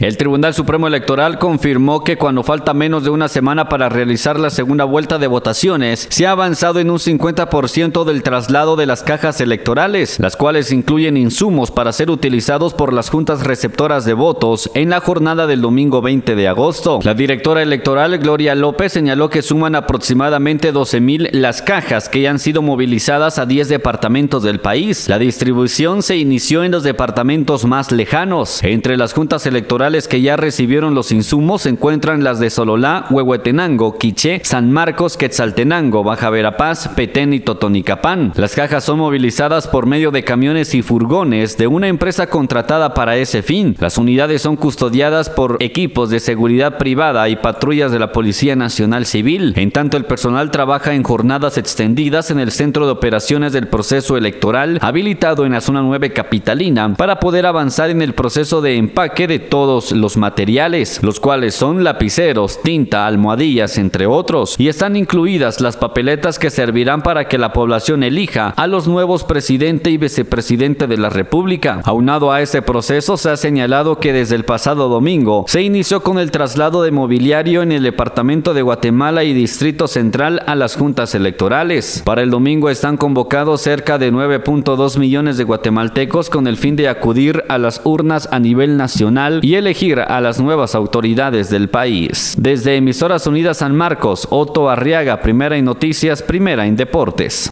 El Tribunal Supremo Electoral confirmó que cuando falta menos de una semana para realizar la segunda vuelta de votaciones, se ha avanzado en un 50% del traslado de las cajas electorales, las cuales incluyen insumos para ser utilizados por las juntas receptoras de votos en la jornada del domingo 20 de agosto. La directora electoral Gloria López señaló que suman aproximadamente 12 mil las cajas que ya han sido movilizadas a 10 departamentos del país. La distribución se inició en los departamentos más lejanos. Entre las juntas electorales que ya recibieron los insumos se encuentran las de Sololá, Huehuetenango, Quiché, San Marcos, Quetzaltenango, Baja Verapaz, Petén y Totonicapán. Las cajas son movilizadas por medio de camiones y furgones de una empresa contratada para ese fin. Las unidades son custodiadas por equipos de seguridad privada y patrullas de la Policía Nacional Civil. En tanto, el personal trabaja en jornadas extendidas en el Centro de Operaciones del Proceso Electoral, habilitado en la zona 9 capitalina, para poder avanzar en el proceso de empaque de todos los materiales, los cuales son lapiceros, tinta, almohadillas, entre otros, y están incluidas las papeletas que servirán para que la población elija a los nuevos presidente y vicepresidente de la República. Aunado a este proceso, se ha señalado que desde el pasado domingo se inició con el traslado de mobiliario en el departamento de Guatemala y Distrito Central a las juntas electorales. Para el domingo están convocados cerca de 9.2 millones de guatemaltecos con el fin de acudir a las urnas a nivel nacional y el elegir a las nuevas autoridades del país. Desde Emisoras Unidas San Marcos, Otto Arriaga, primera en noticias, primera en deportes.